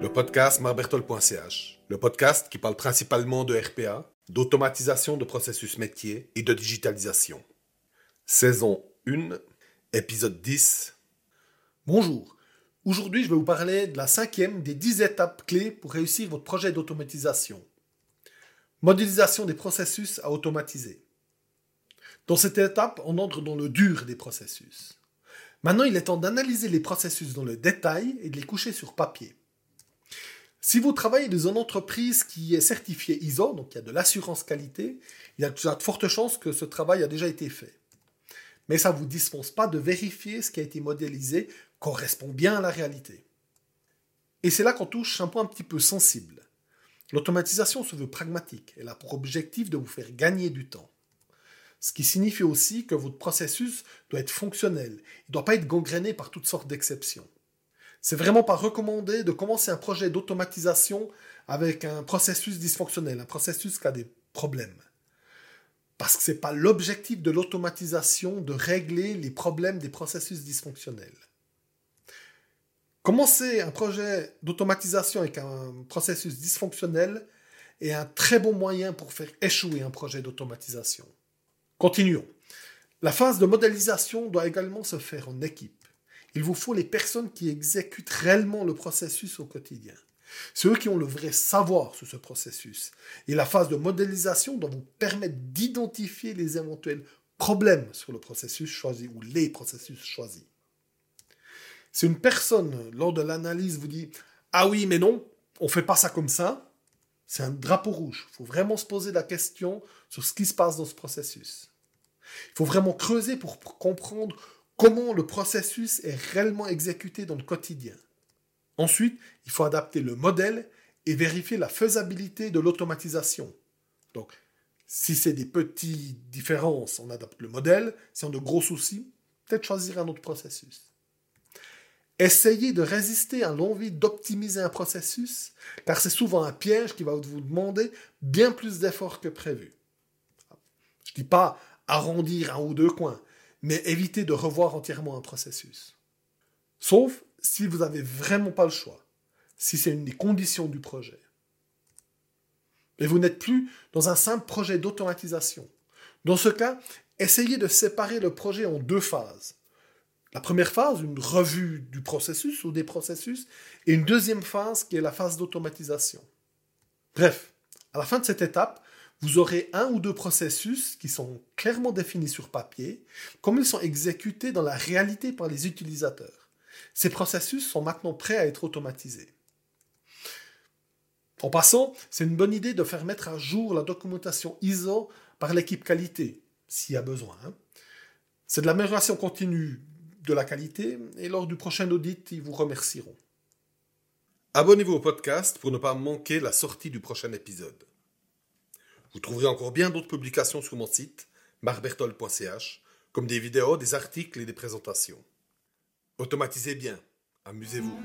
Le podcast marbertol.ch, le podcast qui parle principalement de RPA, d'automatisation de processus métier et de digitalisation. Saison 1, épisode 10. Bonjour. Aujourd'hui, je vais vous parler de la cinquième des dix étapes clés pour réussir votre projet d'automatisation. Modélisation des processus à automatiser. Dans cette étape, on entre dans le dur des processus. Maintenant, il est temps d'analyser les processus dans le détail et de les coucher sur papier. Si vous travaillez dans une entreprise qui est certifiée ISO, donc il y a de l'assurance qualité, il y a de fortes chances que ce travail a déjà été fait. Mais ça ne vous dispense pas de vérifier ce qui a été modélisé correspond bien à la réalité. Et c'est là qu'on touche un point un petit peu sensible. L'automatisation se veut pragmatique. Elle a pour objectif de vous faire gagner du temps. Ce qui signifie aussi que votre processus doit être fonctionnel. Il ne doit pas être gangréné par toutes sortes d'exceptions. C'est vraiment pas recommandé de commencer un projet d'automatisation avec un processus dysfonctionnel, un processus qui a des problèmes. Parce que ce n'est pas l'objectif de l'automatisation de régler les problèmes des processus dysfonctionnels. Commencer un projet d'automatisation avec un processus dysfonctionnel est un très bon moyen pour faire échouer un projet d'automatisation. Continuons. La phase de modélisation doit également se faire en équipe. Il vous faut les personnes qui exécutent réellement le processus au quotidien. Ceux qui ont le vrai savoir sur ce processus. Et la phase de modélisation doit vous permettre d'identifier les éventuels problèmes sur le processus choisi ou les processus choisis. Si une personne, lors de l'analyse, vous dit Ah oui, mais non, on ne fait pas ça comme ça, c'est un drapeau rouge. Il faut vraiment se poser la question sur ce qui se passe dans ce processus. Il faut vraiment creuser pour comprendre comment le processus est réellement exécuté dans le quotidien. Ensuite, il faut adapter le modèle et vérifier la faisabilité de l'automatisation. Donc, si c'est des petites différences, on adapte le modèle. Si on a de gros soucis, peut-être choisir un autre processus. Essayez de résister à l'envie d'optimiser un processus, car c'est souvent un piège qui va vous demander bien plus d'efforts que prévu. Je ne dis pas arrondir un ou deux coins, mais éviter de revoir entièrement un processus. Sauf si vous n'avez vraiment pas le choix, si c'est une des conditions du projet. Et vous n'êtes plus dans un simple projet d'automatisation. Dans ce cas, essayez de séparer le projet en deux phases. La première phase, une revue du processus ou des processus, et une deuxième phase qui est la phase d'automatisation. Bref, à la fin de cette étape, vous aurez un ou deux processus qui sont clairement définis sur papier, comme ils sont exécutés dans la réalité par les utilisateurs. Ces processus sont maintenant prêts à être automatisés. En passant, c'est une bonne idée de faire mettre à jour la documentation ISO par l'équipe qualité, s'il y a besoin. Hein. C'est de l'amélioration continue de la qualité et lors du prochain audit, ils vous remercieront. Abonnez-vous au podcast pour ne pas manquer la sortie du prochain épisode. Vous trouverez encore bien d'autres publications sur mon site, marbertol.ch, comme des vidéos, des articles et des présentations. Automatisez bien, amusez-vous.